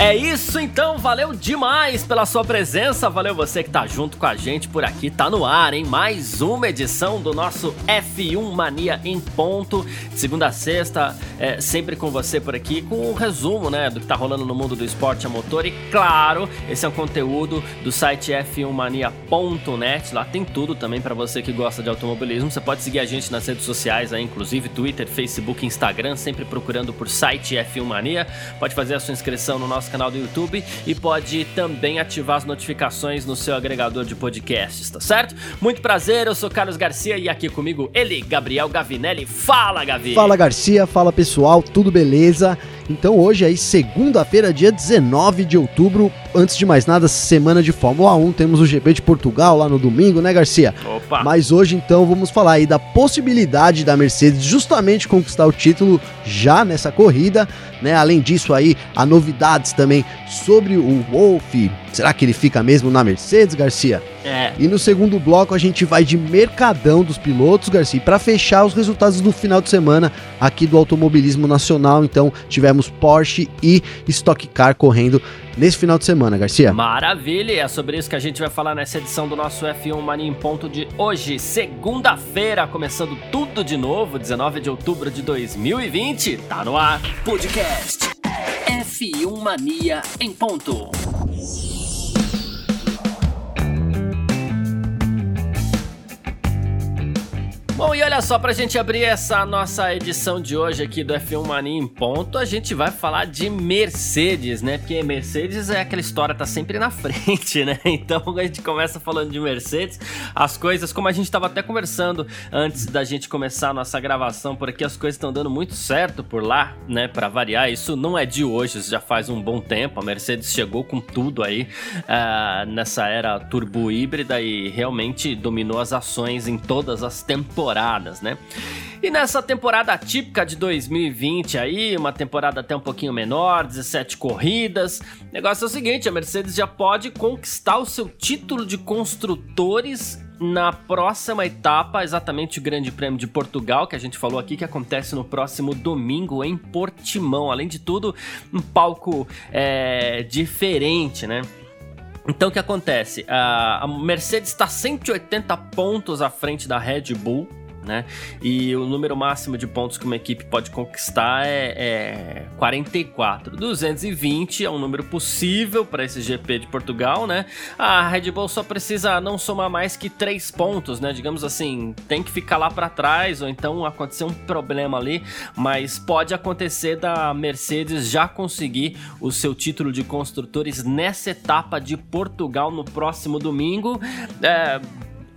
É isso então, valeu demais pela sua presença, valeu você que tá junto com a gente por aqui, tá no ar, hein? Mais uma edição do nosso F1 Mania em ponto, de segunda a sexta, é, sempre com você por aqui, com um resumo, né, do que tá rolando no mundo do esporte a motor. E claro, esse é um conteúdo do site f1mania.net, lá tem tudo também para você que gosta de automobilismo, você pode seguir a gente nas redes sociais aí, inclusive Twitter, Facebook, Instagram, sempre procurando por site F1 Mania, pode fazer a sua inscrição no nosso nosso canal do YouTube e pode também ativar as notificações no seu agregador de podcasts, tá certo? Muito prazer, eu sou Carlos Garcia e aqui comigo ele, Gabriel Gavinelli. Fala, Gavi! Fala, Garcia, fala pessoal, tudo beleza? Então hoje aí, segunda-feira, dia 19 de outubro, antes de mais nada, semana de Fórmula 1, temos o GP de Portugal lá no domingo, né, Garcia? Opa! Mas hoje então vamos falar aí da possibilidade da Mercedes justamente conquistar o título já nessa corrida, né? Além disso aí, há novidades também sobre o Wolf. Será que ele fica mesmo na Mercedes, Garcia? É. E no segundo bloco a gente vai de mercadão dos pilotos, Garcia, para fechar os resultados do final de semana aqui do automobilismo nacional. Então, tivemos Porsche e Stock Car correndo nesse final de semana, Garcia. Maravilha, é sobre isso que a gente vai falar nessa edição do nosso F1 Mania em ponto de hoje, segunda-feira, começando tudo de novo, 19 de outubro de 2020. Tá no ar. Podcast F1 Mania em ponto. Bom, e olha só, pra gente abrir essa nossa edição de hoje aqui do F1 Mania em ponto, a gente vai falar de Mercedes, né? Porque Mercedes é aquela história, tá sempre na frente, né? Então a gente começa falando de Mercedes, as coisas, como a gente tava até conversando antes da gente começar a nossa gravação por aqui, as coisas estão dando muito certo por lá, né? Pra variar, isso não é de hoje, isso já faz um bom tempo, a Mercedes chegou com tudo aí uh, nessa era turbo híbrida e realmente dominou as ações em todas as temporadas temporadas, né? E nessa temporada típica de 2020 aí, uma temporada até um pouquinho menor, 17 corridas. O negócio é o seguinte, a Mercedes já pode conquistar o seu título de construtores na próxima etapa, exatamente o Grande Prêmio de Portugal, que a gente falou aqui, que acontece no próximo domingo em Portimão. Além de tudo, um palco é, diferente, né? Então o que acontece? A Mercedes está 180 pontos à frente da Red Bull né? E o número máximo de pontos que uma equipe pode conquistar é, é 44. 220 é um número possível para esse GP de Portugal, né? A Red Bull só precisa não somar mais que 3 pontos, né? Digamos assim, tem que ficar lá para trás ou então acontecer um problema ali, mas pode acontecer da Mercedes já conseguir o seu título de construtores nessa etapa de Portugal no próximo domingo. É,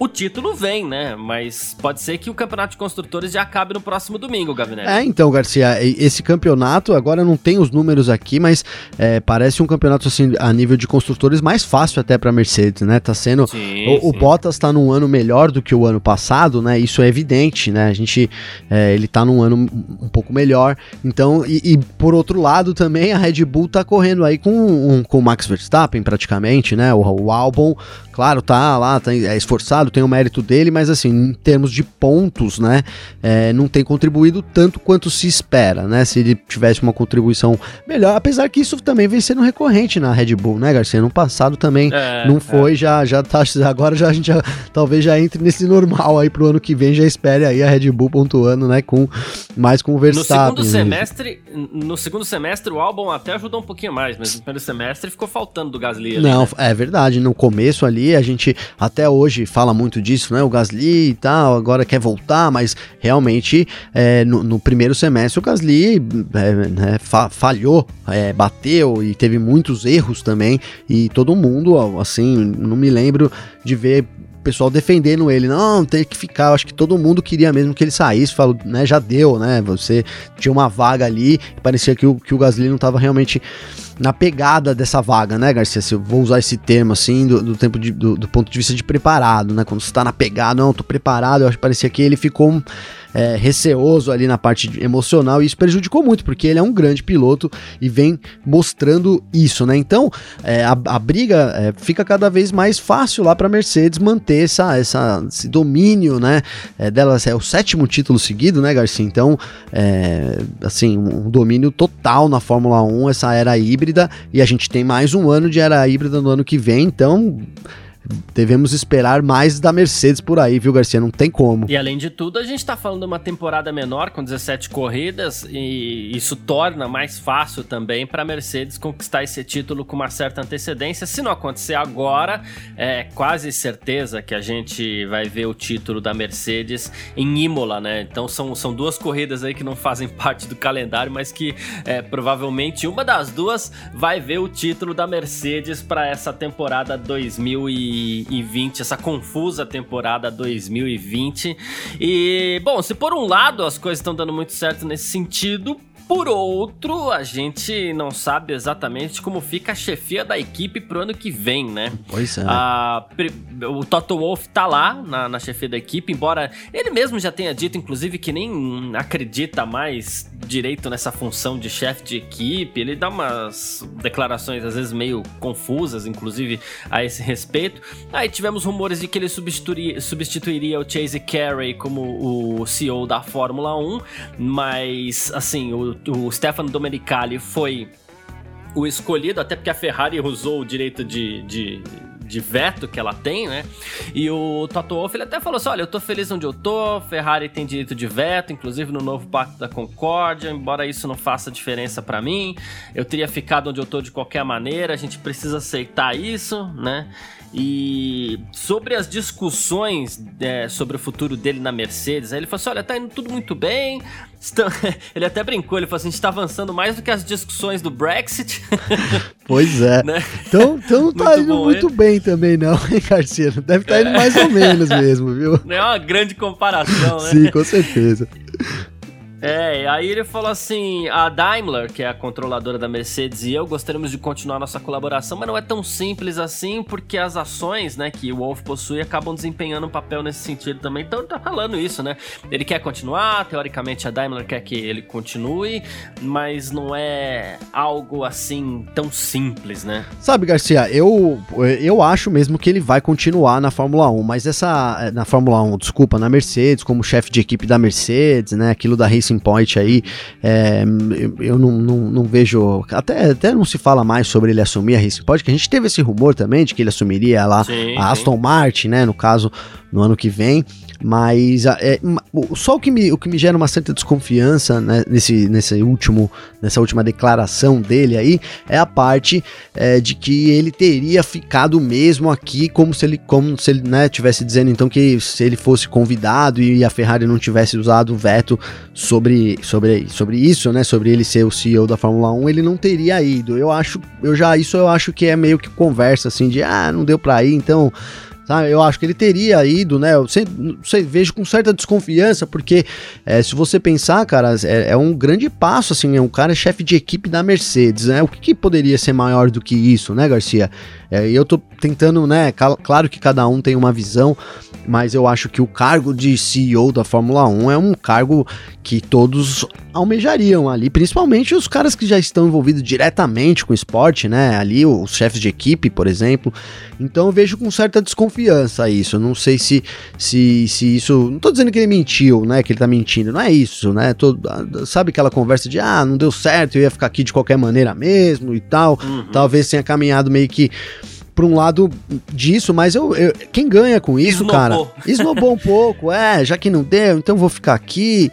o título vem, né? Mas pode ser que o campeonato de construtores já acabe no próximo domingo, Gavinelli. É, então, Garcia, esse campeonato, agora não tem os números aqui, mas é, parece um campeonato, assim, a nível de construtores mais fácil até pra Mercedes, né? Tá sendo. Sim, o, sim. o, Bottas tá num ano melhor do que o ano passado, né? Isso é evidente, né? A gente. É, ele tá num ano um pouco melhor. Então, e, e, por outro lado também, a Red Bull tá correndo aí com, um, com o Max Verstappen, praticamente, né? O, o Albon, claro, tá lá, tá, é esforçado tem o mérito dele, mas assim, em termos de pontos, né, é, não tem contribuído tanto quanto se espera, né? Se ele tivesse uma contribuição melhor, apesar que isso também vem sendo recorrente na Red Bull, né, Garcia? No passado também é, não foi, é. já, já tá, agora já a gente já, talvez já entre nesse normal aí pro ano que vem, já espere aí a Red Bull pontuando, né, com mais com o Verstappen. No segundo semestre, no segundo semestre o álbum até ajudou um pouquinho mais, mas no primeiro semestre ficou faltando do Gasly. Ali, não, né? é verdade, no começo ali a gente até hoje fala muito disso, né? O Gasly e tal, agora quer voltar, mas realmente é, no, no, primeiro semestre o Gasly é, né, fa falhou, é, bateu e teve muitos erros também. E todo mundo, assim, não me lembro de ver pessoal defendendo ele, não, tem que ficar. Eu acho que todo mundo queria mesmo que ele saísse, falou, né, já deu, né? Você tinha uma vaga ali, parecia que o, que o Gasly não estava realmente na pegada dessa vaga, né, Garcia? Se eu vou usar esse termo assim, do, do tempo de, do, do, ponto de vista de preparado, né? Quando você tá na pegada, não, tô preparado, eu acho que parecia que ele ficou é, receoso ali na parte emocional e isso prejudicou muito, porque ele é um grande piloto e vem mostrando isso, né? Então, é, a, a, briga é, fica cada vez mais fácil lá para Mercedes manter essa, essa, esse domínio, né? É, delas é o sétimo título seguido, né, Garcia? Então, é, assim, um domínio total na Fórmula 1, essa era híbrida, e a gente tem mais um ano de era híbrida no ano que vem, então devemos esperar mais da Mercedes por aí, viu, Garcia? Não tem como. E além de tudo, a gente está falando de uma temporada menor, com 17 corridas, e isso torna mais fácil também para a Mercedes conquistar esse título com uma certa antecedência. Se não acontecer agora, é quase certeza que a gente vai ver o título da Mercedes em Imola, né? Então são, são duas corridas aí que não fazem parte do calendário, mas que é, provavelmente uma das duas vai ver o título da Mercedes para essa temporada 2000 2020, essa confusa temporada 2020. E, bom, se por um lado as coisas estão dando muito certo nesse sentido, por outro, a gente não sabe exatamente como fica a chefia da equipe pro ano que vem, né? Pois é. Ah, o Toto Wolff tá lá na, na chefia da equipe, embora ele mesmo já tenha dito, inclusive, que nem acredita mais direito nessa função de chefe de equipe. Ele dá umas declarações, às vezes, meio confusas, inclusive, a esse respeito. Aí tivemos rumores de que ele substituiria, substituiria o Chase Carey como o CEO da Fórmula 1, mas, assim, o o Stefano Domenicali foi o escolhido, até porque a Ferrari usou o direito de, de, de veto que ela tem, né? E o Toto Wolff ele até falou assim: olha, eu tô feliz onde eu tô, Ferrari tem direito de veto, inclusive no novo Pacto da Concórdia, embora isso não faça diferença para mim, eu teria ficado onde eu tô de qualquer maneira, a gente precisa aceitar isso, né? E sobre as discussões é, sobre o futuro dele na Mercedes, ele falou assim: olha, tá indo tudo muito bem. Ele até brincou, ele falou assim: a gente tá avançando mais do que as discussões do Brexit. Pois é. né? Então, então tá muito indo muito ele. bem também, não, hein, Garcia? Deve estar tá indo mais ou menos mesmo, viu? Não é uma grande comparação, né? Sim, com certeza. É, aí ele falou assim: a Daimler, que é a controladora da Mercedes, e eu gostaríamos de continuar nossa colaboração, mas não é tão simples assim, porque as ações né, que o Wolf possui acabam desempenhando um papel nesse sentido também. Então tá falando isso, né? Ele quer continuar, teoricamente a Daimler quer que ele continue, mas não é algo assim tão simples, né? Sabe, Garcia, eu, eu acho mesmo que ele vai continuar na Fórmula 1, mas essa. Na Fórmula 1, desculpa, na Mercedes, como chefe de equipe da Mercedes, né? Aquilo da Racing Racing Point aí, é, eu, eu não, não, não, vejo. Até, até não se fala mais sobre ele assumir a Racing Point, que a gente teve esse rumor também de que ele assumiria lá sim, a Aston sim. Martin, né? No caso, no ano que vem. Mas é, só o que, me, o que me gera uma certa desconfiança né, nesse, nesse último, nessa última declaração dele aí é a parte é, de que ele teria ficado mesmo aqui como se ele, como se ele né, tivesse dizendo então que se ele fosse convidado e a Ferrari não tivesse usado o veto sobre, sobre, sobre isso, né, sobre ele ser o CEO da Fórmula 1, ele não teria ido. Eu acho, eu já isso eu acho que é meio que conversa assim de ah, não deu para ir, então Tá? Eu acho que ele teria ido, né? Eu sempre, sei, vejo com certa desconfiança, porque é, se você pensar, cara, é, é, um grande passo, assim, é um cara chefe de equipe da Mercedes, né? O que, que poderia ser maior do que isso, né, Garcia? É, eu tô tentando, né? Claro que cada um tem uma visão, mas eu acho que o cargo de CEO da Fórmula 1 é um cargo que todos almejariam ali, principalmente os caras que já estão envolvidos diretamente com o esporte, né? Ali os chefes de equipe, por exemplo. Então eu vejo com certa desconfiança isso. não sei se, se, se isso. Não tô dizendo que ele mentiu, né? Que ele tá mentindo. Não é isso, né? Tô, sabe aquela conversa de ah, não deu certo, eu ia ficar aqui de qualquer maneira mesmo e tal. Uhum. Talvez tenha caminhado meio que por um lado disso, mas eu, eu quem ganha com isso, Esnobou. cara? Esnobou um pouco, é, já que não deu, então vou ficar aqui.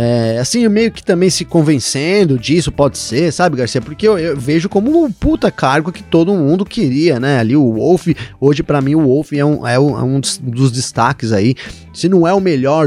É, assim, meio que também se convencendo disso, pode ser, sabe, Garcia? Porque eu, eu, vejo como um puta cargo que todo mundo queria, né? Ali o Wolf, hoje para mim o Wolf é um, é um, é um dos destaques aí. Se não é o melhor,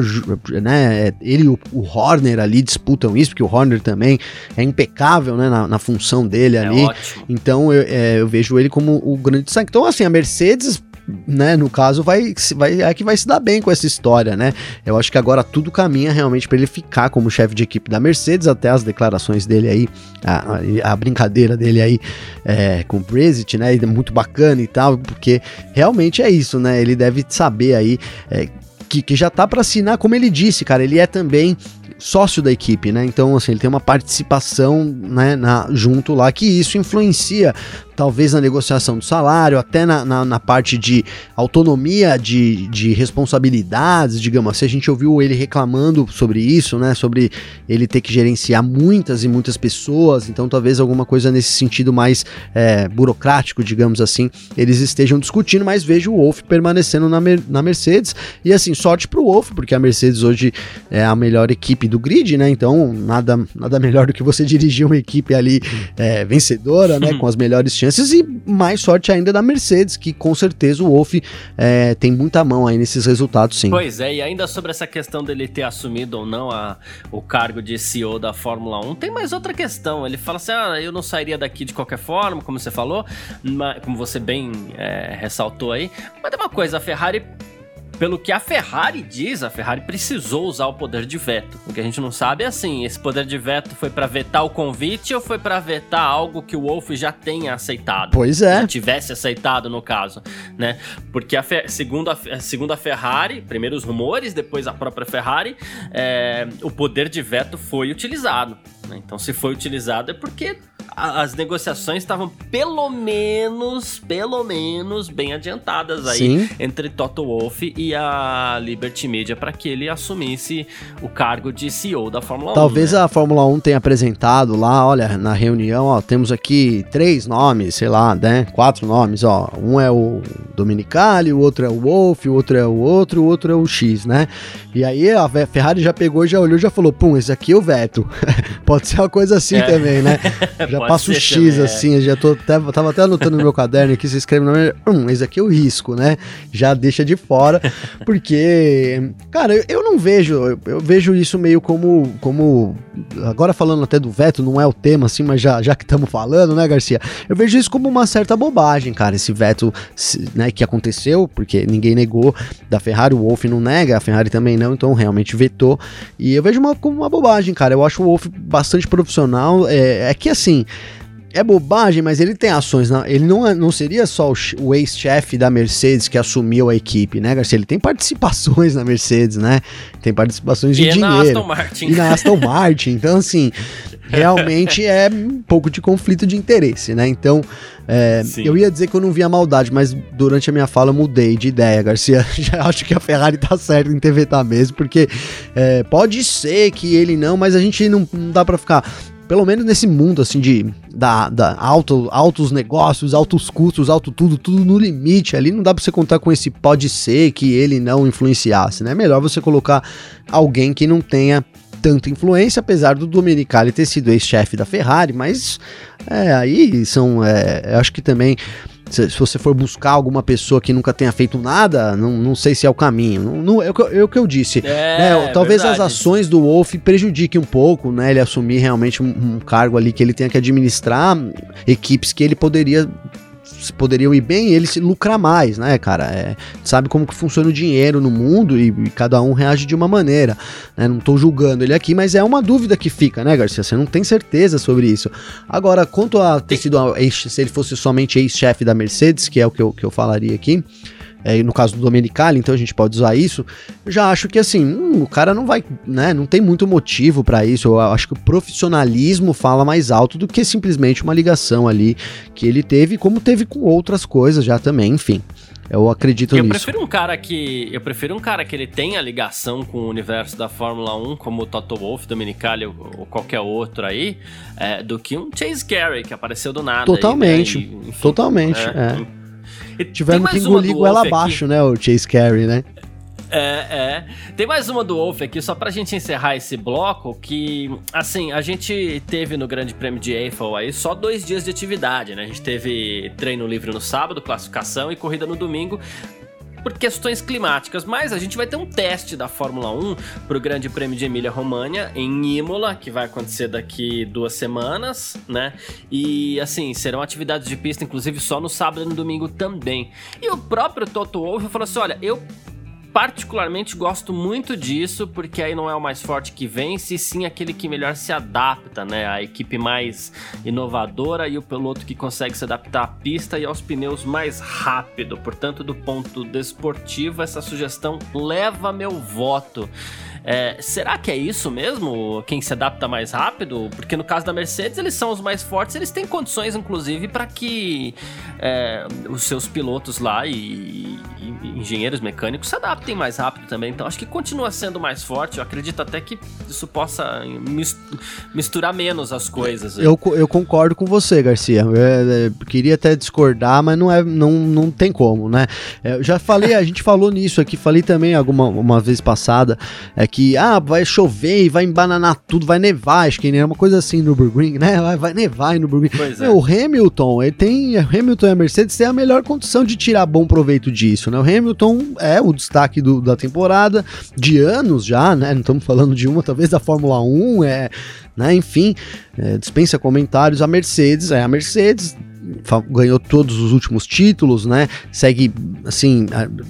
né? Ele e o, o Horner ali disputam isso, porque o Horner também é impecável, né? Na, na função dele é ali. Ótimo. Então eu, é, eu vejo ele como o grande destaque. Então, assim, a Mercedes né, no caso, vai, vai é que vai se dar bem com essa história, né? Eu acho que agora tudo caminha realmente para ele ficar como chefe de equipe da Mercedes, até as declarações dele aí, a, a brincadeira dele aí é, com o Brexit, né? Muito bacana e tal, porque realmente é isso, né? Ele deve saber aí. É, que, que já tá para assinar, como ele disse, cara, ele é também sócio da equipe, né? Então, assim, ele tem uma participação, né, na, junto lá, que isso influencia talvez na negociação do salário, até na, na, na parte de autonomia de, de responsabilidades, digamos assim. A gente ouviu ele reclamando sobre isso, né? Sobre ele ter que gerenciar muitas e muitas pessoas, então talvez alguma coisa nesse sentido mais é, burocrático, digamos assim, eles estejam discutindo, mas vejo o Wolf permanecendo na, na Mercedes. E assim, sorte pro Wolf, porque a Mercedes hoje é a melhor equipe do grid, né? Então, nada, nada melhor do que você dirigir uma equipe ali é, vencedora, né? Com as melhores chances chances e mais sorte ainda da Mercedes, que com certeza o Wolff é, tem muita mão aí nesses resultados, sim. Pois é, e ainda sobre essa questão dele ter assumido ou não a, o cargo de CEO da Fórmula 1, tem mais outra questão. Ele fala assim: ah, eu não sairia daqui de qualquer forma, como você falou, mas, como você bem é, ressaltou aí. Mas tem uma coisa, a Ferrari pelo que a Ferrari diz, a Ferrari precisou usar o poder de veto. O que a gente não sabe é assim, esse poder de veto foi para vetar o convite ou foi para vetar algo que o Wolf já tenha aceitado? Pois é. Já tivesse aceitado no caso, né? Porque a segundo, a, segundo a Ferrari, primeiro os rumores, depois a própria Ferrari, é, o poder de veto foi utilizado. Né? Então, se foi utilizado é porque as negociações estavam pelo menos, pelo menos bem adiantadas aí Sim. entre Toto Wolff e a Liberty Media para que ele assumisse o cargo de CEO da Fórmula Talvez 1. Talvez né? a Fórmula 1 tenha apresentado lá, olha, na reunião, ó, temos aqui três nomes, sei lá, né, quatro nomes, ó, um é o Dominicali, o outro é o Wolff, o outro é o outro, o outro é o X, né? E aí a Ferrari já pegou, já olhou, já falou, pum, esse aqui é o Veto. Pode ser uma coisa assim é. também, né? Já passo o X também, é. assim, já tô até, tava até anotando no meu caderno aqui, você escreve no meu, hum, esse aqui é o risco, né? Já deixa de fora, porque, cara, eu, eu não vejo, eu, eu, vejo isso meio como, como, agora falando até do veto, não é o tema assim, mas já, já que estamos falando, né, Garcia? Eu vejo isso como uma certa bobagem, cara, esse veto, né, que aconteceu, porque ninguém negou da Ferrari, o Wolff não nega, a Ferrari também não, então realmente vetou, e eu vejo uma, como uma bobagem, cara, eu acho o Wolff bastante profissional, é, é que assim, é bobagem, mas ele tem ações. Na, ele não, é, não seria só o, ex-chefe da Mercedes que assumiu a equipe, né, Garcia? Ele tem participações na Mercedes, né? Tem participações de e dinheiro. E na Aston Martin. E na Aston Martin. Então, assim, realmente é um pouco de conflito de interesse, né? Então, é, eu ia dizer que eu não via maldade, mas durante a minha fala eu mudei de ideia, Garcia. Já acho que a Ferrari tá certa em ter vetar mesmo, porque é, pode ser que ele não, mas a gente não, não dá para ficar pelo menos nesse mundo assim de da, da alto, altos negócios, altos custos, alto tudo, tudo no limite. Ali não dá para você contar com esse pode ser que ele não influenciasse, né? É melhor você colocar alguém que não tenha tanta influência, apesar do Domenicali ter sido ex-chefe da Ferrari, mas é, aí são, é, acho que também se, se, você for buscar alguma pessoa que nunca tenha feito nada, não, não sei se é o caminho. Não, não, é, o que, é o que eu disse. É, né? Talvez verdade. as ações do Wolf prejudiquem um pouco, né? Ele assumir realmente um, um cargo ali que ele tenha que administrar equipes que ele poderia poderiam ir bem ele se lucrar mais, né, cara? É, sabe como que funciona o dinheiro no mundo e, e cada um reage de uma maneira. Né? Não tô julgando ele aqui, mas é uma dúvida que fica, né, Garcia? Você não tem certeza sobre isso. Agora, quanto a ter sido se ele fosse somente ex-chefe da Mercedes, que é o que eu, que eu falaria aqui é, no caso do Domenicali, então a gente pode usar isso. Eu já acho que assim, hum, o cara não vai, né? Não tem muito motivo para isso. Eu acho que o profissionalismo fala mais alto do que simplesmente uma ligação ali que ele teve, como teve com outras coisas já também, enfim. Eu acredito eu nisso. Eu prefiro um cara que. Eu prefiro um cara que ele tenha ligação com o universo da Fórmula 1, como o Toto Wolff, Dominicali ou, ou qualquer outro aí, é, do que um Chase Carey que apareceu do nada. Totalmente. Aí, né? e, enfim, totalmente. É. é. Tivemos que engolir ela abaixo, né? O Chase Carey, né? É, é. Tem mais uma do Wolf aqui, só pra gente encerrar esse bloco, que, assim, a gente teve no Grande Prêmio de Eiffel aí só dois dias de atividade, né? A gente teve treino livre no sábado, classificação e corrida no domingo por questões climáticas, mas a gente vai ter um teste da Fórmula 1 para o Grande Prêmio de Emília-Romagna em Imola, que vai acontecer daqui duas semanas, né? E assim, serão atividades de pista, inclusive só no sábado e no domingo também. E o próprio Toto Wolff falou assim: olha, eu particularmente gosto muito disso, porque aí não é o mais forte que vence, e sim aquele que melhor se adapta, né? A equipe mais inovadora e o piloto que consegue se adaptar à pista e aos pneus mais rápido. Portanto, do ponto desportivo, essa sugestão leva meu voto. É, será que é isso mesmo? Quem se adapta mais rápido? Porque no caso da Mercedes, eles são os mais fortes, eles têm condições, inclusive, para que é, os seus pilotos lá e, e, engenheiros mecânicos se adaptem mais rápido também. Então acho que continua sendo mais forte. Eu acredito até que isso possa misturar menos as coisas. Eu, eu concordo com você, Garcia. Eu, é, eu, queria até discordar, mas não, é, não, não tem como, né? É, eu já falei, a gente falou nisso aqui, falei também alguma uma vez passada. É, que ah, vai chover e vai embananar tudo, vai nevar, acho que é uma coisa assim no Nürburgring, né? Vai, vai nevar no. Pois é. O Hamilton, ele tem, Hamilton e a Mercedes têm a melhor condição de tirar bom proveito disso, né? O Hamilton é o destaque do, da temporada, de anos já, né? Não estamos falando de uma, talvez da Fórmula 1, é, né? Enfim, é, dispensa comentários. A Mercedes, é a Mercedes, ganhou todos os últimos títulos, né? Segue, assim,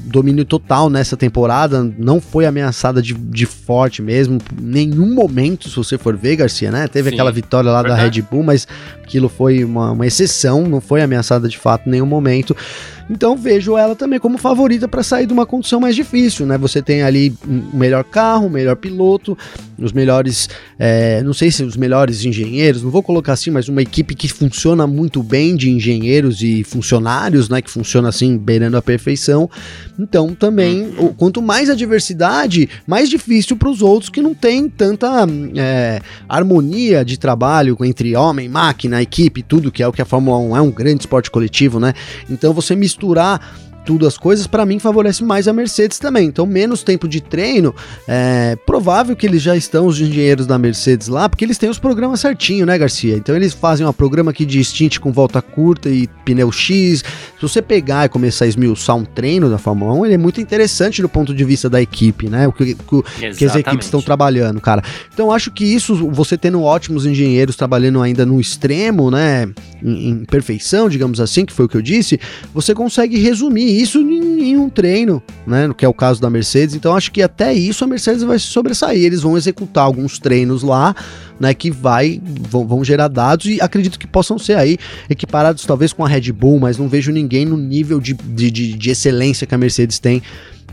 domínio total nessa temporada, não foi ameaçada de, de forte mesmo, nenhum momento, se você for ver, Garcia, né? Teve Sim, aquela vitória lá verdade. da Red Bull, mas aquilo foi uma, uma exceção, não foi ameaçada de fato em nenhum momento. Então vejo ela também como favorita para sair de uma condição mais difícil, né? Você tem ali o melhor carro, o melhor piloto, os melhores, é, não sei se os melhores engenheiros, não vou colocar assim, mas uma equipe que funciona muito bem de engenheiros e funcionários, né? Que funciona assim, beirando a perfeição. Então também, quanto mais a diversidade, mais difícil para os outros que não tem tanta é, harmonia de trabalho entre homem, máquina, equipe, tudo que é o que a Fórmula 1 é um grande esporte coletivo, né? Então você mistura misturar tudo as coisas, para mim favorece mais a Mercedes também. Então, menos tempo de treino, é provável que eles já estão, os engenheiros da Mercedes lá, porque eles têm os programas certinho, né, Garcia? Então, eles fazem um programa aqui de stint com volta curta e pneu X. Se você pegar e começar a esmiuçar um treino da Fórmula 1, ele é muito interessante do ponto de vista da equipe, né? O que, que, que as equipes estão trabalhando, cara. Então, acho que isso, você tendo ótimos engenheiros trabalhando ainda no extremo, né, em, em perfeição, digamos assim, que foi o que eu disse, você consegue resumir isso em, em, um treino, né? Que é o caso da Mercedes. Então acho que até isso a Mercedes vai se sobressair. Eles vão executar alguns treinos lá, né? Que vai vão, vão gerar dados e acredito que possam ser aí equiparados talvez com a Red Bull, mas não vejo ninguém no nível de, de, de, de excelência que a Mercedes tem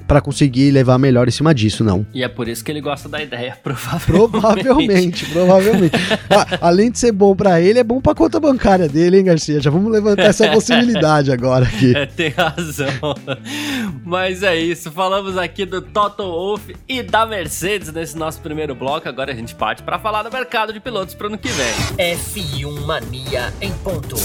para conseguir levar melhor em cima disso, não. E é por isso que ele gosta da ideia, provavelmente. Provavelmente, provavelmente. ah, além de ser bom para ele, é bom pra conta bancária dele, hein, Garcia? Já vamos levantar essa possibilidade agora aqui. É, tem razão. Mas é isso, falamos aqui do Toto Wolff e da Mercedes nesse nosso primeiro bloco. Agora a gente parte para falar do mercado de pilotos para ano que vem. F1 Mania em ponto.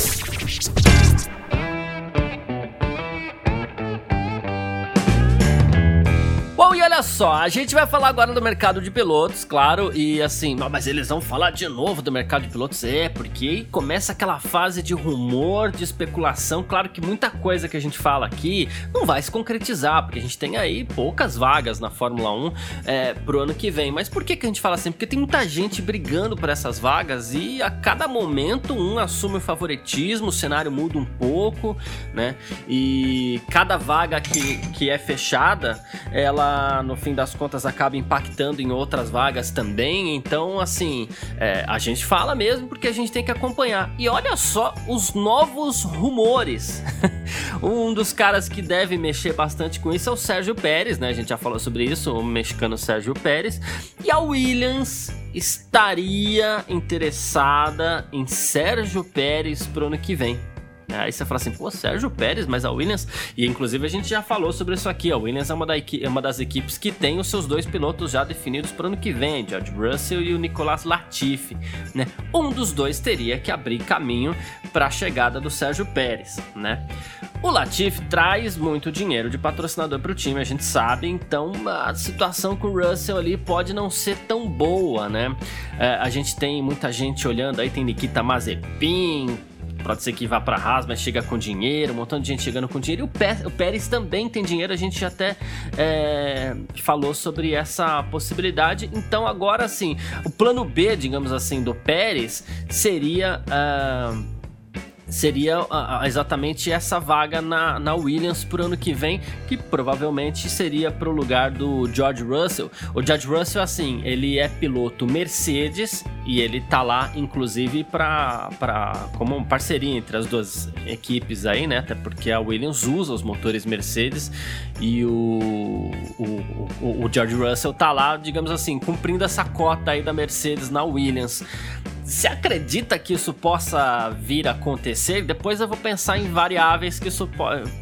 Bom, e olha só, a gente vai falar agora do mercado de pilotos, claro, e assim, mas eles vão falar de novo do mercado de pilotos? É, porque começa aquela fase de rumor, de especulação. Claro que muita coisa que a gente fala aqui não vai se concretizar, porque a gente tem aí poucas vagas na Fórmula 1 é, pro ano que vem. Mas por que, que a gente fala assim? Porque tem muita gente brigando por essas vagas e a cada momento um assume o favoritismo, o cenário muda um pouco, né? E cada vaga que, que é fechada, ela no fim das contas, acaba impactando em outras vagas também. Então, assim, é, a gente fala mesmo porque a gente tem que acompanhar. E olha só os novos rumores. um dos caras que deve mexer bastante com isso é o Sérgio Pérez, né? A gente já falou sobre isso, o mexicano Sérgio Pérez. E a Williams estaria interessada em Sérgio Pérez pro ano que vem. Aí você fala assim, pô, Sérgio Pérez, mas a Williams. E inclusive a gente já falou sobre isso aqui. A Williams é uma, da, é uma das equipes que tem os seus dois pilotos já definidos para o ano que vem, George Russell e o Nicolas Latifi. Né? Um dos dois teria que abrir caminho para a chegada do Sérgio Pérez. Né? O Latifi traz muito dinheiro de patrocinador para o time, a gente sabe, então a situação com o Russell ali pode não ser tão boa, né? É, a gente tem muita gente olhando aí, tem Nikita Mazepin, Pode ser que vá para Haas, mas chega com dinheiro, um montão de gente chegando com dinheiro. E o, Pérez também tem dinheiro, a gente até é, falou sobre essa possibilidade. Então, agora sim, o plano B, digamos assim, do Pérez seria. Uh, seria exatamente essa vaga na, na Williams pro ano que vem, que provavelmente seria pro lugar do George Russell. O George Russell, assim, ele é piloto Mercedes e ele tá lá, inclusive, para como uma parceria entre as duas equipes aí, né? Até porque a Williams usa os motores Mercedes e o, o, o, o George Russell tá lá, digamos assim, cumprindo essa cota aí da Mercedes na Williams. Você acredita que isso possa vir a acontecer? Depois eu vou pensar em variáveis que isso,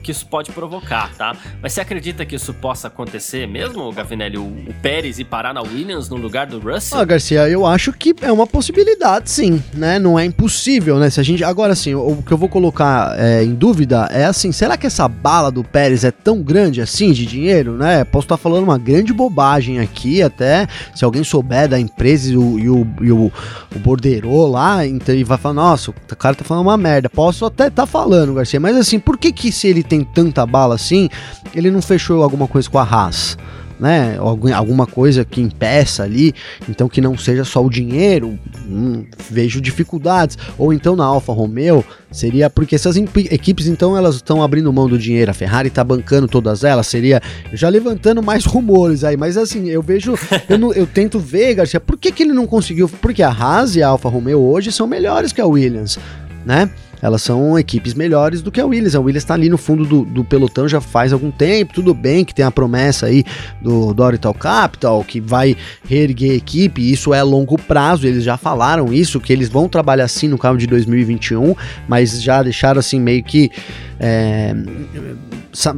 que isso pode provocar, tá? Mas você acredita que isso possa acontecer mesmo, Gavinelli? O, o Pérez ir parar na Williams no lugar do Russell? Ah, Garcia, eu acho que é uma possibilidade, sim, né? Não é impossível, né? Se a gente. Agora, assim, o que eu vou colocar é, em dúvida é assim: será que essa bala do Pérez é tão grande assim de dinheiro, né? Posso estar falando uma grande bobagem aqui, até se alguém souber da empresa e o, e o, e o, o lá, então ele vai falar: nossa, o cara tá falando uma merda. Posso até tá falando, Garcia, mas assim, por que que se ele tem tanta bala assim, ele não fechou alguma coisa com a Haas? Né, alguma coisa que impeça ali, então que não seja só o dinheiro, hum, vejo dificuldades. Ou então na Alfa Romeo seria porque essas equipes então elas estão abrindo mão do dinheiro, a Ferrari está bancando todas elas, seria já levantando mais rumores aí, mas assim, eu vejo, eu, não, eu tento ver, Garcia, por que, que ele não conseguiu? Porque a Haas e a Alfa Romeo hoje são melhores que a Williams, né? Elas são equipes melhores do que a Williams. A Williams está ali no fundo do, do, pelotão já faz algum tempo, tudo bem que tem a promessa aí do Dorital Capital, que vai reerguer a equipe, isso é a longo prazo, eles já falaram isso, que eles vão trabalhar assim no carro de 2021, mas já deixaram assim meio que é,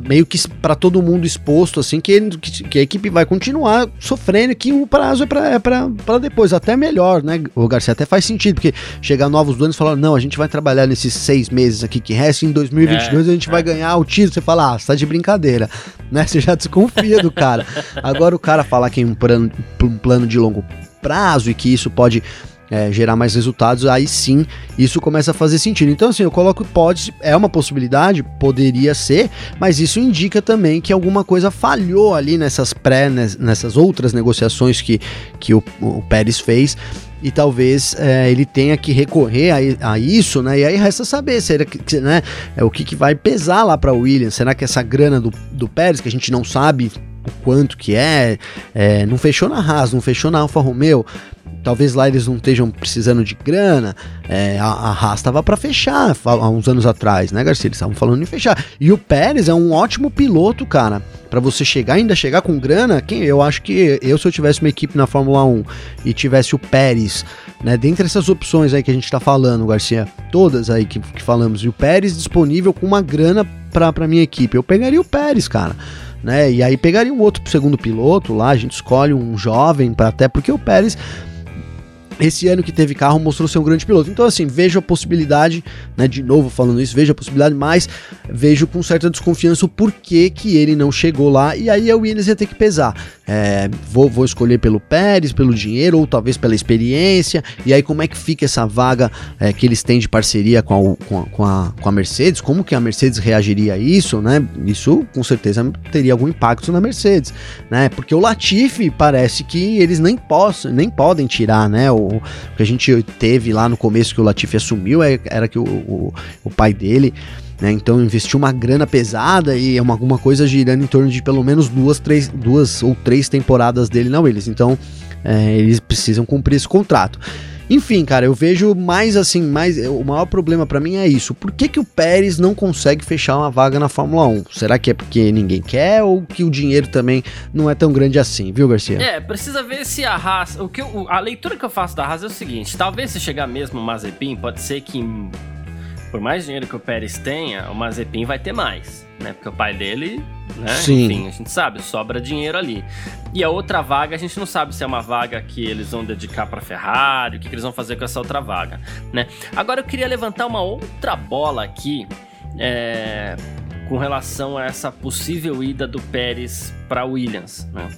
meio que para todo mundo exposto, assim, que, que, que, a equipe vai continuar sofrendo, que o prazo é para é depois, até melhor, né? O Garcia até faz sentido, porque chegar novos donos e falar, não, a gente vai trabalhar nesses seis meses aqui que resta, em 2022 é, a gente é. vai ganhar o título, você fala, ah, você tá de brincadeira, né? Você já desconfia do cara. Agora o cara falar que é um plano, um plano de longo prazo e que isso pode é, gerar mais resultados, aí sim isso começa a fazer sentido. Então, assim, eu coloco pode, é uma possibilidade, poderia ser, mas isso indica também que alguma coisa falhou ali nessas pré, nessas outras negociações que, que o, o Pérez fez e talvez é, ele tenha que recorrer a, a, isso, né? E aí resta saber será que, né, é o que, que vai pesar lá para o Williams. Será que essa grana do, do Pérez, que a gente não sabe o quanto que é, é, não fechou na Haas, não fechou na Alfa Romeo, talvez lá eles não estejam precisando de grana. É, a, a Haas estava para fechar há uns anos atrás, né, Garcia? Eles estavam falando em fechar. E o Pérez é um ótimo piloto, cara. Para você chegar, ainda chegar com grana, quem eu acho que eu, se eu tivesse uma equipe na Fórmula 1 e tivesse o Pérez, né, dentre essas opções aí que a gente tá falando, Garcia, todas aí que, que falamos, e o Pérez disponível com uma grana para minha equipe, eu pegaria o Pérez, cara né? E aí pegaria um outro segundo piloto lá, a gente escolhe um jovem para até porque o Pérez esse ano que teve carro mostrou ser um grande piloto. Então, assim, vejo a possibilidade, né, de novo falando isso, vejo a possibilidade, mas vejo com certa desconfiança o porquê que ele não chegou lá, e aí a Williams ia ter que pesar. É, vou, vou escolher pelo Pérez, pelo dinheiro, ou talvez pela experiência, e aí como é que fica essa vaga é, que eles têm de parceria com a, com, a, com, a, com a Mercedes, como que a Mercedes reagiria a isso, né? Isso com certeza teria algum impacto na Mercedes, né? Porque o Latifi parece que eles nem possam, nem podem tirar, né? O, o que a gente teve lá no começo que o Latifi assumiu é, era que o, o, o pai dele né? Então investiu uma grana pesada e é uma, alguma coisa girando em torno de pelo menos duas, três, duas ou três temporadas dele na Williams. Então é, eles precisam cumprir esse contrato. Enfim, cara, eu vejo mais assim, mais o maior problema para mim é isso. Por que, que o Pérez não consegue fechar uma vaga na Fórmula 1? Será que é porque ninguém quer ou que o dinheiro também não é tão grande assim, viu, Garcia? É, precisa ver se a Haas, o que eu, a leitura que eu faço da Haas é o seguinte, talvez se chegar mesmo o Mazepin, pode ser que por mais dinheiro que o Pérez tenha, o Mazepin vai ter mais, né? Porque o pai dele, né? Sim. Enfim, a gente sabe, sobra dinheiro ali. E a outra vaga, a gente não sabe se é uma vaga que eles vão dedicar para Ferrari, o que, que eles vão fazer com essa outra vaga, né? Agora eu queria levantar uma outra bola aqui, é, com relação a essa possível ida do Pérez para Williams, né?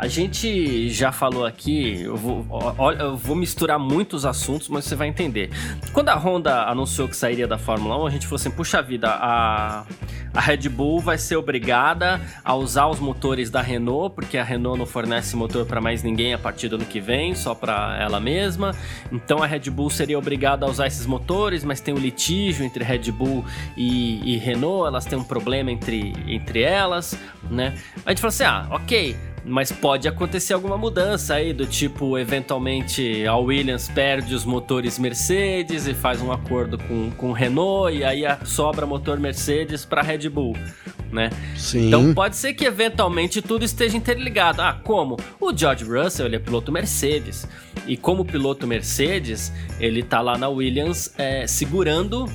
A gente já falou aqui, eu vou, eu vou misturar muitos assuntos, mas você vai entender. Quando a Honda anunciou que sairia da Fórmula 1, a gente falou assim: puxa vida, a, a Red Bull vai ser obrigada a usar os motores da Renault, porque a Renault não fornece motor para mais ninguém a partir do ano que vem, só para ela mesma. Então a Red Bull seria obrigada a usar esses motores, mas tem um litígio entre Red Bull e, e Renault, elas têm um problema entre, entre elas, né? A gente falou assim: ah, ok. Mas pode acontecer alguma mudança aí, do tipo, eventualmente a Williams perde os motores Mercedes e faz um acordo com, com Renault e aí sobra motor Mercedes para Red Bull, né? Sim. Então pode ser que eventualmente tudo esteja interligado. Ah, como? O George Russell, ele é piloto Mercedes. E como piloto Mercedes, ele tá lá na Williams é, segurando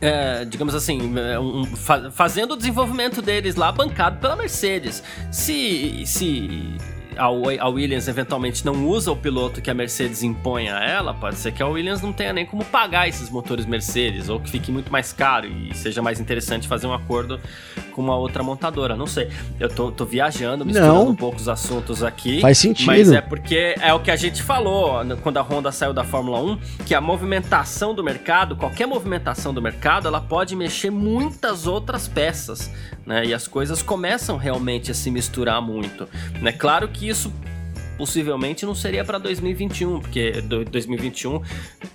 é, digamos assim, é, um, fazendo o desenvolvimento deles lá bancado pela Mercedes. Se, se a Williams eventualmente não usa o piloto que a Mercedes impõe a ela, pode ser que a Williams não tenha nem como pagar esses motores Mercedes, ou que fique muito mais caro e seja mais interessante fazer um acordo com uma outra montadora. Não sei. Eu tô, tô viajando, misturando não. um pouco os assuntos aqui. Faz sentido. Mas é porque é o que a gente falou quando a Honda saiu da Fórmula 1, que a movimentação do mercado, qualquer movimentação do mercado, ela pode mexer muitas outras peças, né? E as coisas começam realmente a se misturar muito. É né? claro que isso possivelmente não seria para 2021, porque 2021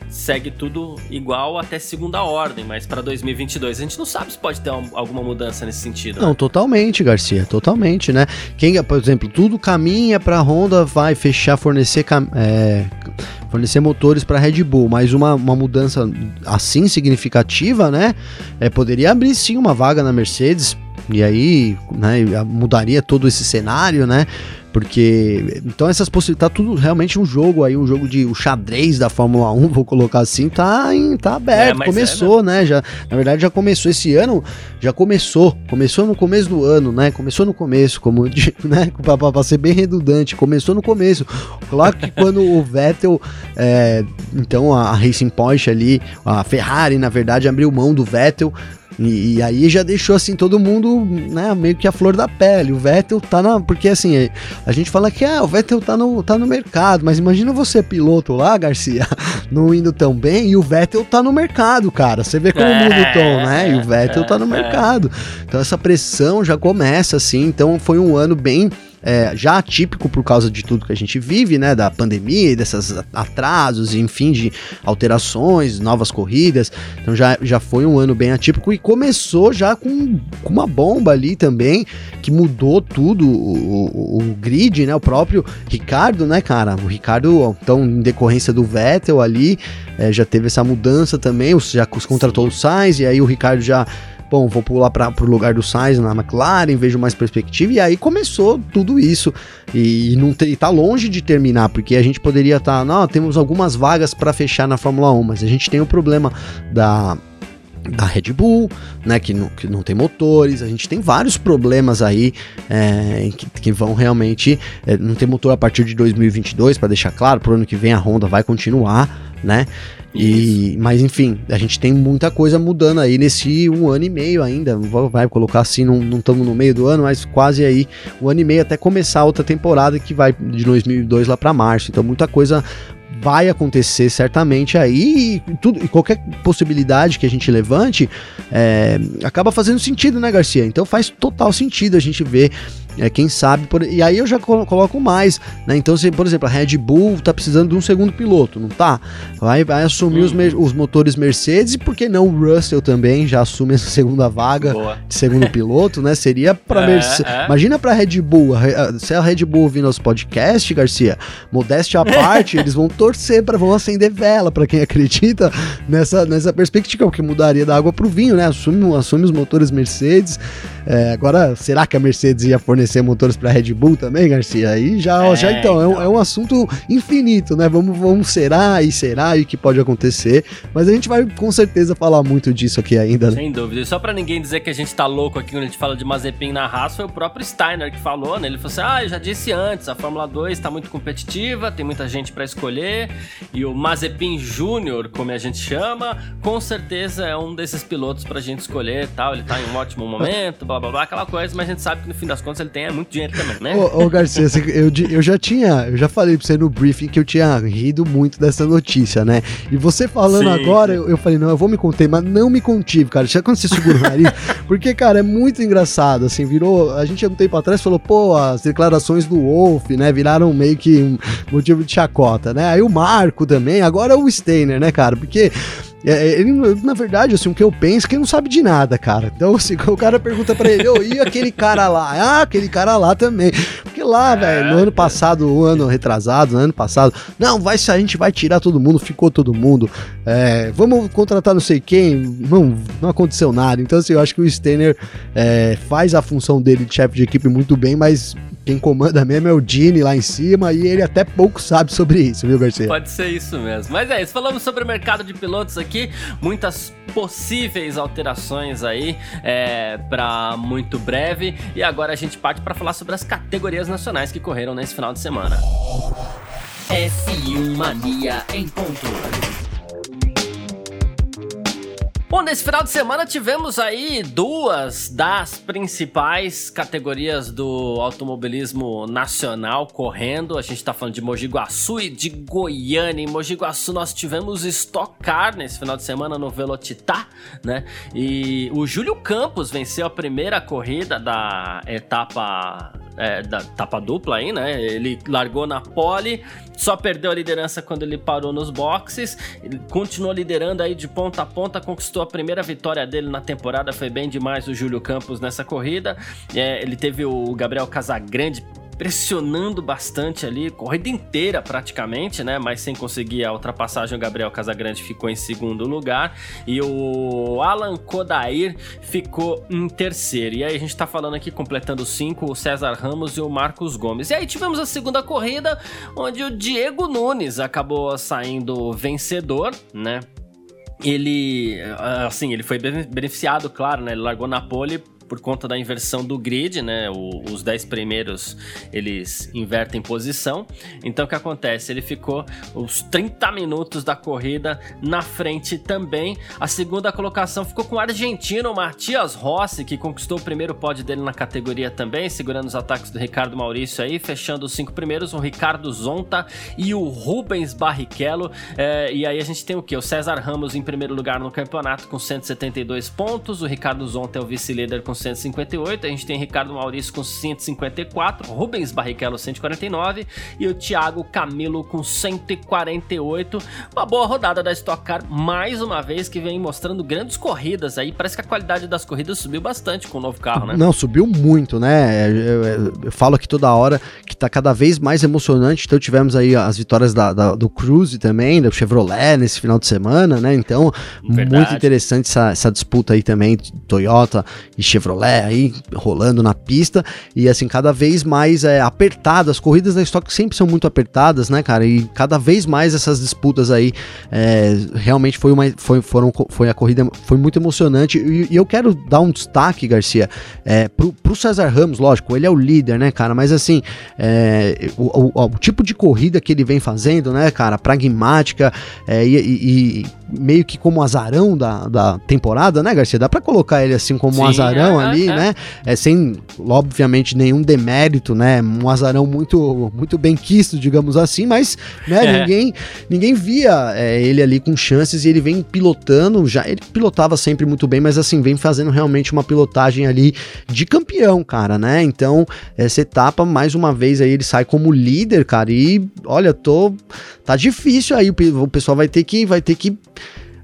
segue tudo igual até segunda ordem, mas para 2022 a gente não sabe se pode ter alguma mudança nesse sentido. Não, né? totalmente, Garcia, totalmente, né? Quem, por exemplo, tudo caminha para a Honda vai fechar fornecer é, fornecer motores para Red Bull, mas uma, uma mudança assim significativa, né? É, poderia abrir sim uma vaga na Mercedes e aí, né, mudaria todo esse cenário, né? Porque. Então essas possibilidades. Tá tudo realmente um jogo aí, um jogo de. O xadrez da Fórmula 1, vou colocar assim, tá, em, tá aberto. É, começou, é, né? né? Já, na verdade, já começou. Esse ano já começou. Começou no começo do ano, né? Começou no começo, como né? Pra, pra, pra ser bem redundante. Começou no começo. Claro que quando o Vettel. É, então a Racing Point ali, a Ferrari, na verdade, abriu mão do Vettel e, e, aí já deixou assim todo mundo, né, meio que a flor da pele. O Vettel tá na. Porque assim, a gente fala que ah, o Vettel tá no, tá no mercado, mas imagina você, piloto lá, Garcia, não indo tão bem, e o Vettel tá no mercado, cara. Você vê como é, muda o tom, né? E o Vettel tá no é. mercado. Então essa pressão já começa assim. Então foi um ano bem é, já atípico por causa de tudo que a gente vive, né? Da pandemia e desses atrasos, enfim, de alterações, novas corridas. Então já, já foi um ano bem atípico e começou já com, com uma bomba ali também, que mudou tudo, o, o, o, grid, né? O próprio Ricardo, né, cara? O Ricardo, então, em decorrência do Vettel ali, é, já teve essa mudança também, já contratou o Sainz, e aí o Ricardo já bom, vou pular para o lugar do Sainz na McLaren, vejo mais perspectiva, e aí começou tudo isso, e, não te, e tá longe de terminar, porque a gente poderia estar, tá, não, temos algumas vagas para fechar na Fórmula 1, mas a gente tem o problema da da Red Bull, né, que não, que não tem motores, a gente tem vários problemas aí é, que, que, vão realmente é, não ter motor a partir de 2022, para deixar claro, pro ano que vem a Honda vai continuar, né, e, mas enfim, a gente tem muita coisa mudando aí nesse um ano e meio ainda. Vai colocar assim, não estamos no meio do ano, mas quase aí um ano e meio até começar a outra temporada que vai de 2002 lá para março. Então muita coisa vai acontecer certamente aí e, tudo, e qualquer possibilidade que a gente levante é, acaba fazendo sentido, né, Garcia? Então faz total sentido a gente ver é, quem sabe, por, e aí eu já coloco mais, né? Então, se, por exemplo, a Red Bull tá precisando de um segundo piloto, não tá? Vai, vai assumir os, os motores Mercedes, e por que não o Russell também já assume essa segunda vaga Boa. de segundo piloto, né? Seria para é, Mercedes. É. Imagina pra Red Bull, a, se a Red Bull ouvir nosso podcast, Garcia, modéstia à parte, eles vão torcer para vão acender vela para quem acredita nessa, nessa perspectiva, que mudaria da água pro vinho, né? Assume, assume os motores Mercedes. É, agora, será que a Mercedes ia fornecer motores para Red Bull também, Garcia? Aí já, é, já então, É, um, então. é um assunto infinito, né? Vamos, vamos será e será e o que pode acontecer. Mas a gente vai com certeza falar muito disso aqui ainda, né? Sem dúvida. E só para ninguém dizer que a gente tá louco aqui quando a gente fala de Mazepin na Haas, foi o próprio Steiner que falou, né? Ele falou assim: ah, eu já disse antes, a Fórmula 2 tá muito competitiva, tem muita gente para escolher. E o Mazepin Júnior, como a gente chama, com certeza é um desses pilotos pra gente escolher tal. Ele tá em um ótimo momento, blá blá blá, aquela coisa, mas a gente sabe que no fim das contas ele tem é muito dinheiro também, né? Ô, ô Garcia, eu, eu já tinha, eu já falei pra você no briefing que eu tinha rido muito dessa notícia, né? E você falando Sim. agora, eu, eu, falei, não, eu vou me conter, mas não me contive, cara. Já quando você segura o nariz, porque, cara, é muito engraçado, assim, virou, a gente há um tempo atrás falou, pô, as declarações do Wolf, né, viraram meio que um motivo de chacota, né? Aí o Marco também, agora o Steiner, né, cara? Porque é, é, ele, na verdade, assim, o que eu penso é que ele não sabe de nada, cara. Então, assim, o cara pergunta pra ele, ô, e aquele cara lá? Ah, aquele cara lá também. Porque lá, é, velho, no ano passado, o ano retrasado, no ano passado, não, vai a gente vai tirar todo mundo, ficou todo mundo. É, vamos contratar não sei quem. Não, não aconteceu nada. Então, assim, eu acho que o Steiner é, faz a função dele de chefe de equipe muito bem, mas quem comanda mesmo é o Dini lá em cima e ele até pouco sabe sobre isso, viu, Garcia? Pode ser isso mesmo. Mas é isso, falamos sobre o mercado de pilotos aqui, muitas possíveis alterações aí é, para muito breve. E agora a gente parte para falar sobre as categorias nacionais que correram nesse final de semana. F1 Mania em ponto. Bom, nesse final de semana tivemos aí duas das principais categorias do automobilismo nacional correndo. A gente está falando de Mogi Guaçu e de Goiânia. Em Mogi Guaçu nós tivemos Stock Car nesse final de semana no Velotitá, né? E o Júlio Campos venceu a primeira corrida da etapa é, da tapa dupla aí, né? Ele largou na pole, só perdeu a liderança quando ele parou nos boxes. Ele continuou liderando aí de ponta a ponta, conquistou a primeira vitória dele na temporada. Foi bem demais o Júlio Campos nessa corrida. É, ele teve o Gabriel Casagrande pressionando bastante ali, corrida inteira praticamente, né? Mas sem conseguir a ultrapassagem, o Gabriel Casagrande ficou em segundo lugar e o Alan Kodair ficou em terceiro. E aí a gente tá falando aqui, completando cinco, o César Ramos e o Marcos Gomes. E aí tivemos a segunda corrida, onde o Diego Nunes acabou saindo vencedor, né? ele assim ele foi beneficiado claro né ele largou na pole por conta da inversão do grid, né? O, os 10 primeiros eles invertem posição. Então o que acontece? Ele ficou os 30 minutos da corrida na frente também. A segunda colocação ficou com o argentino Matias Rossi, que conquistou o primeiro pódio dele na categoria também, segurando os ataques do Ricardo Maurício aí, fechando os cinco primeiros, o Ricardo Zonta e o Rubens Barrichello. É, e aí a gente tem o que? O César Ramos em primeiro lugar no campeonato com 172 pontos, o Ricardo Zonta é o vice-líder com 158, a gente tem Ricardo Maurício com 154, Rubens Barrichello 149 e o Thiago Camilo com 148. Uma boa rodada da Stock Car, mais uma vez, que vem mostrando grandes corridas aí. Parece que a qualidade das corridas subiu bastante com o novo carro, né? Não, subiu muito, né? Eu, eu, eu falo aqui toda hora que tá cada vez mais emocionante. Então tivemos aí as vitórias da, da, do Cruze também, do Chevrolet nesse final de semana, né? Então, Verdade. muito interessante essa, essa disputa aí também, Toyota e Chevrolet Chevrolet aí rolando na pista e assim, cada vez mais é, apertadas. As corridas da Stock sempre são muito apertadas, né, cara? E cada vez mais essas disputas aí é, realmente foi uma foi, foram, foi a corrida foi muito emocionante e, e eu quero dar um destaque, Garcia, é, pro, pro César Ramos, lógico, ele é o líder, né, cara? Mas assim, é, o, o, o, tipo de corrida que ele vem fazendo, né, cara, pragmática é, e, e, meio que como azarão da, da temporada, né, Garcia? Dá para colocar ele assim como Sim, um azarão é, ali, é. né? É sem, obviamente, nenhum demérito, né? Um azarão muito, muito bem quisto, digamos assim, mas né, é. ninguém, ninguém via é, ele ali com chances e ele vem pilotando, já ele pilotava sempre muito bem, mas assim, vem fazendo realmente uma pilotagem ali de campeão, cara, né? Então, essa etapa, mais uma vez aí, ele sai como líder, cara, e olha, tô tá difícil aí, o pessoal vai ter que vai ter que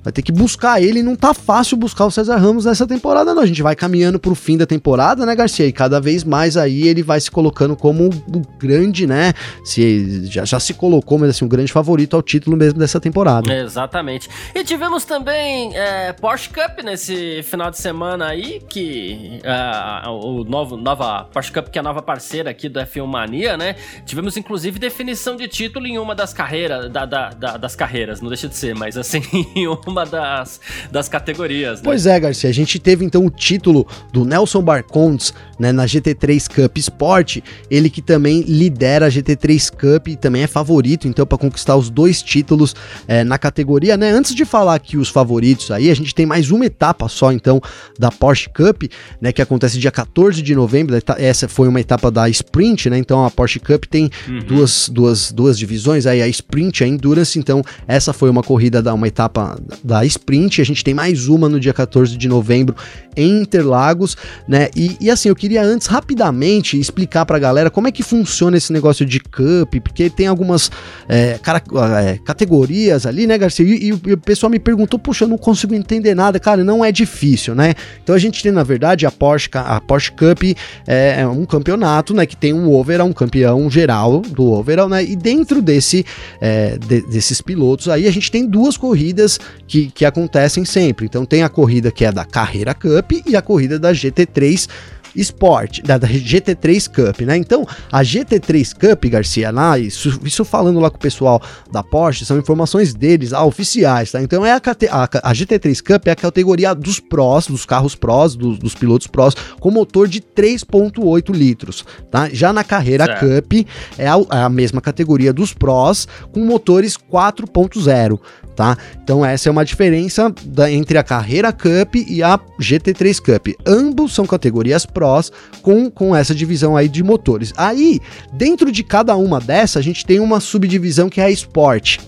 vai ter que buscar ele. Não tá fácil buscar o César Ramos nessa temporada, não. A gente vai caminhando pro fim da temporada, né, Garcia? E cada vez mais aí ele vai se colocando como o grande, né? Se, já, já se colocou, mas assim, o grande favorito ao título mesmo dessa temporada. Exatamente. E tivemos também é, Porsche Cup nesse final de semana aí, que uh, o novo, nova Porsche Cup, que é a nova parceira aqui do F1 Mania, né? Tivemos inclusive definição de título em uma das carreiras, da, da, da, das carreiras, não deixa de ser, mas assim, uma das, das categorias. Né? Pois é, Garcia. A gente teve então o título do Nelson Barcondes né, na GT3 Cup Sport. Ele que também lidera a GT3 Cup e também é favorito, então, para conquistar os dois títulos é, na categoria, né? Antes de falar aqui os favoritos aí, a gente tem mais uma etapa só, então, da Porsche Cup, né? Que acontece dia 14 de novembro. Essa foi uma etapa da Sprint, né? Então a Porsche Cup tem uhum. duas, duas, duas divisões aí, a Sprint e a Endurance. Então, essa foi uma corrida da uma etapa da Sprint. A gente tem mais uma no dia 14 de novembro em Interlagos, né? E, e assim, eu queria antes rapidamente explicar pra galera como é que funciona esse negócio de Cup, porque tem algumas é, cara, é, categorias ali, né, Garcia? E, e, e, o pessoal me perguntou, puxa, eu não consigo entender nada, cara, não é difícil, né? Então a gente tem, na verdade, a Porsche, a Porsche Cup é, é um campeonato, né, que tem um overall, um campeão geral do overall, né? E dentro desse, é, de, desses pilotos aí, a gente tem duas corridas que, que acontecem sempre. Então tem a corrida que é da Carreira Cup e a corrida da GT3 Sport, da, da, GT3 Cup, né? Então, a GT3 Cup, Garcia, lá, isso, isso falando lá com o pessoal da Porsche, são informações deles, ah, oficiais, tá? Então, é a, a, a GT3 Cup é a categoria dos Pros, dos carros Pros, dos, dos pilotos Pros, com motor de 3.8 litros, tá? Já na carreira certo. Cup, é a, é a mesma categoria dos Pros, com motores 4.0, tá? Então essa é uma diferença da, entre a Carreira Cup e a GT3 Cup. Ambos são categorias Pros com, com essa divisão aí de motores. Aí, dentro de cada uma dessa, a gente tem uma subdivisão que é a Sport.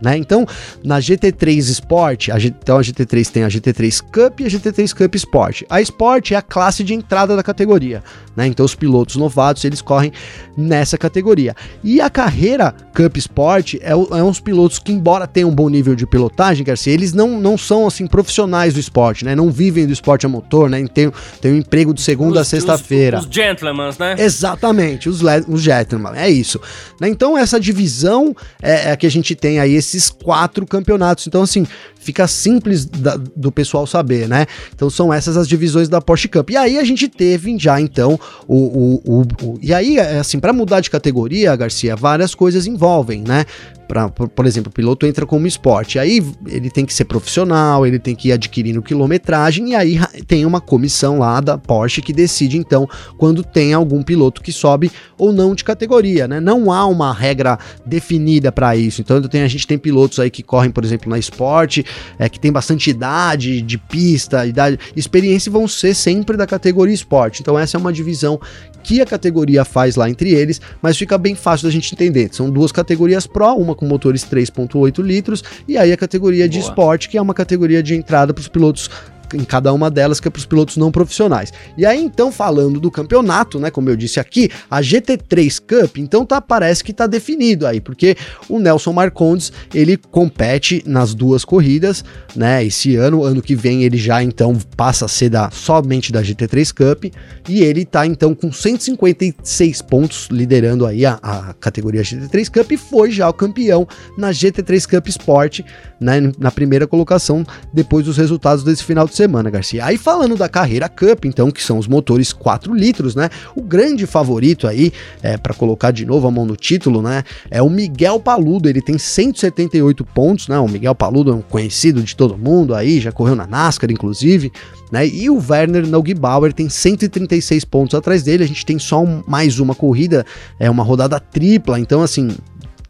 Né? Então, na GT3 Sport, a, então a GT3 tem a GT3 Cup e a GT3 Cup Sport. A Sport é a classe de entrada da categoria, né? Então os pilotos novatos, eles correm nessa categoria. E a carreira Cup Sport é, é uns pilotos que, embora tenham um bom nível de pilotagem, Garcia, eles não, não são, assim, profissionais do esporte, né? Não vivem do esporte a motor, né? Tem, tem um emprego de segunda os, a sexta-feira. Os, os gentlemen, né? Exatamente, os, os gentlemen, é isso. Né? Então essa divisão é, é que a gente tem aí esses quatro campeonatos. Então, assim, fica simples da, do pessoal saber, né? Então são essas as divisões da Porsche Cup. E aí a gente teve já então o, o, o, o e aí assim para mudar de categoria, Garcia, várias coisas envolvem, né? Pra, por, por, exemplo, o piloto entra como esporte, aí ele tem que ser profissional, ele tem que ir adquirindo quilometragem, e aí tem uma comissão lá da Porsche que decide então quando tem algum piloto que sobe ou não de categoria, né? Não há uma regra definida para isso. Então tem, a gente tem pilotos aí que correm, por exemplo, na esporte, é, que tem bastante idade de pista, idade, experiência vão ser sempre da categoria esporte. Então essa é uma divisão que a categoria faz lá entre eles, mas fica bem fácil da gente entender. São duas categorias Pro, uma com motores 3.8 litros e aí a categoria de esporte, que é uma categoria de entrada para os pilotos em cada uma delas, que é para os pilotos não profissionais. E aí, então, falando do campeonato, né? Como eu disse aqui, a GT3 Cup, então tá, parece que tá definido aí, porque o Nelson Marcondes ele compete nas duas corridas, né? Esse ano, ano que vem, ele já então passa a ser da, somente da GT3 Cup, e ele tá então com 156 pontos, liderando aí a, a categoria GT3 Cup, e foi já o campeão na GT3 Cup Sport, né? Na primeira colocação, depois dos resultados desse final de semana, Garcia. Aí falando da carreira Cup, então, que são os motores 4 litros, né? O grande favorito aí, é, para colocar de novo a mão no título, né? É o Miguel Paludo. Ele tem 178 pontos, né? O Miguel Paludo é um conhecido de todo mundo aí, já correu na NASCAR, inclusive. Né? E o Werner Neugebauer tem 136 pontos atrás dele. A gente tem só um, mais uma corrida, é uma rodada tripla. Então, assim,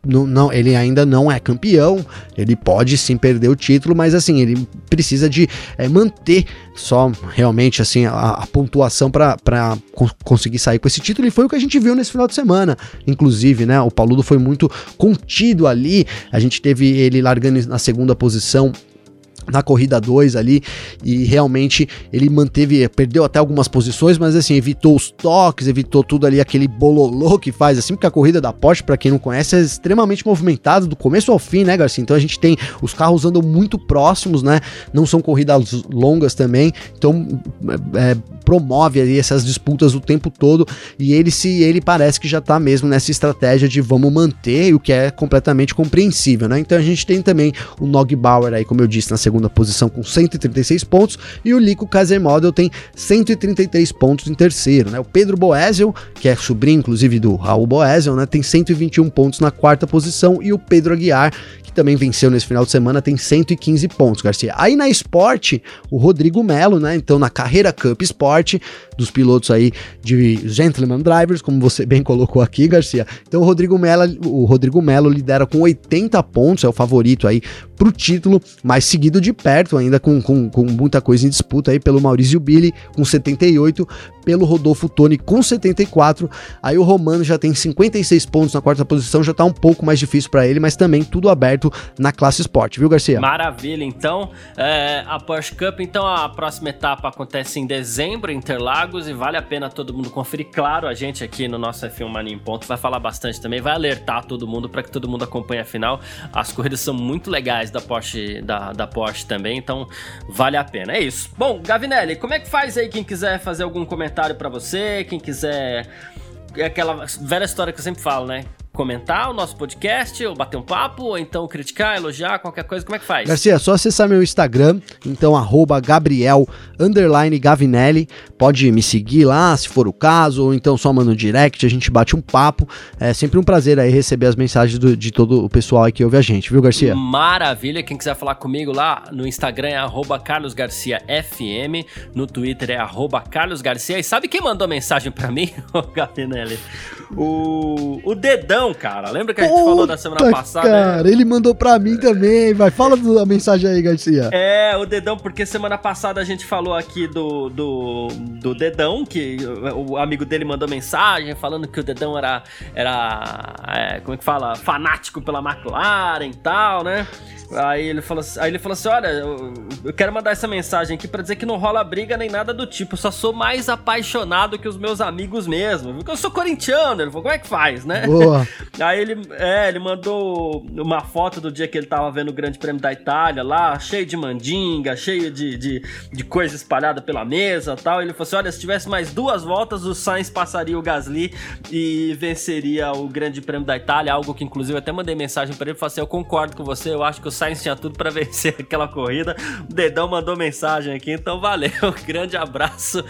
não, não, ele ainda não é campeão, ele pode sim perder o título, mas assim, ele precisa de é, manter só realmente assim a, a pontuação para conseguir sair com esse título, e foi o que a gente viu nesse final de semana. Inclusive, né? O Paludo foi muito contido ali, a gente teve ele largando na segunda posição na corrida 2 ali e realmente ele manteve, perdeu até algumas posições, mas assim, evitou os toques, evitou tudo ali, aquele bololô que faz assim, porque a corrida da Porsche, para quem não conhece, é extremamente movimentada do começo ao fim, né, Garcia? Então a gente tem, os carros andam muito próximos, né? Não são corridas longas também, então é, promove ali essas disputas o tempo todo e ele se ele parece que já tá mesmo nessa estratégia de vamos manter, o que é completamente compreensível, né? Então a gente tem também o Nog Bauer aí, como eu disse, na segunda segunda posição com 136 pontos e o Lico Kaiser Model tem 133 pontos em terceiro, né? O Pedro Boesel, que é sobrinho inclusive do Raul Boesel, né, tem 121 pontos na quarta posição e o Pedro Aguiar, que também venceu nesse final de semana, tem 115 pontos, Garcia. Aí na Sport, o Rodrigo Melo, né? Então na Carreira Cup Sport, dos pilotos aí de Gentleman Drivers, como você bem colocou aqui, Garcia. Então o Rodrigo Melo, o Rodrigo Melo lidera com 80 pontos, é o favorito aí pro título, mas seguido de perto ainda com, com, com muita coisa em disputa aí pelo Maurício Billy com 78, pelo Rodolfo Toni com 74. Aí o Romano já tem 56 pontos na quarta posição, já tá um pouco mais difícil para ele, mas também tudo aberto na classe Sport, viu, Garcia? Maravilha, então é, a Porsche Cup, então a próxima etapa acontece em dezembro, em Interlagos, e vale a pena todo mundo conferir. Claro, a gente aqui no nosso F1 Mania em Ponto vai falar bastante também, vai alertar todo mundo para que todo mundo acompanhe a final. As corridas são muito legais da Porsche, da, da Porsche também, então vale a pena. É isso. Bom, Gavinelli, como é que faz aí quem quiser fazer algum comentário para você, quem quiser é aquela velha história que eu sempre falo, né? Comentar o nosso podcast, ou bater um papo, ou então criticar, elogiar, qualquer coisa, como é que faz? Garcia, é só acessar meu Instagram, então arroba Gabriel Gavinelli, pode me seguir lá, se for o caso, ou então só manda um direct, a gente bate um papo, é sempre um prazer aí receber as mensagens do, de todo o pessoal aí que ouve a gente, viu Garcia? Maravilha, quem quiser falar comigo lá no Instagram é arroba Carlos Garcia FM, no Twitter é arroba Carlos Garcia, e sabe quem mandou mensagem para mim, Gavinelli? O, o Dedão cara. Lembra que a gente Puta, falou da semana passada? Cara, ele mandou pra mim também. Vai, fala a mensagem aí, Garcia. É, o Dedão, porque semana passada a gente falou aqui do, do, do Dedão, que o amigo dele mandou mensagem falando que o Dedão era, era é, como é que fala? Fanático pela McLaren e tal, né? Aí ele falou, aí ele falou assim: Olha, eu, eu quero mandar essa mensagem aqui para dizer que não rola briga nem nada do tipo. Eu só sou mais apaixonado que os meus amigos mesmo. Porque eu sou corintiano. Ele falou: Como é que faz, né? Boa. aí ele, é, ele mandou uma foto do dia que ele tava vendo o Grande Prêmio da Itália lá, cheio de mandinga, cheio de, de, de coisa espalhada pela mesa tal. Ele falou assim: Olha, se tivesse mais duas voltas, o Sainz passaria o Gasly e venceria o Grande Prêmio da Itália. Algo que, inclusive, eu até mandei mensagem para ele: Falei assim, Eu concordo com você, eu acho que o Sainz tinha tudo para vencer aquela corrida. O Dedão mandou mensagem aqui, então valeu. Grande abraço.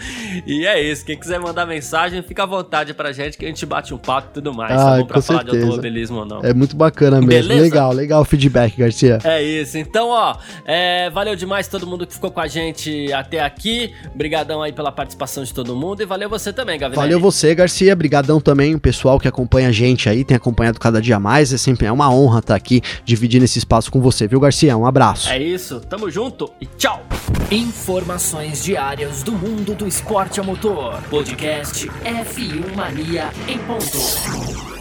E é isso. Quem quiser mandar mensagem, fica à vontade pra gente que a gente bate um papo e tudo mais. Ah, tá bom pra falar certeza. de automobilismo ou não. É muito bacana mesmo. Beleza? Legal, legal o feedback, Garcia. É isso. Então, ó, é, valeu demais todo mundo que ficou com a gente até aqui. Obrigadão aí pela participação de todo mundo e valeu você também, Gavinelli. Valeu você, Garcia. Obrigadão também o pessoal que acompanha a gente aí, tem acompanhado cada dia mais. É sempre é uma honra estar aqui dividindo esse espaço com você você, viu, Garcia? Um abraço. É isso, tamo junto e tchau. Informações diárias do mundo do esporte a motor. Podcast F1 Mania em ponto.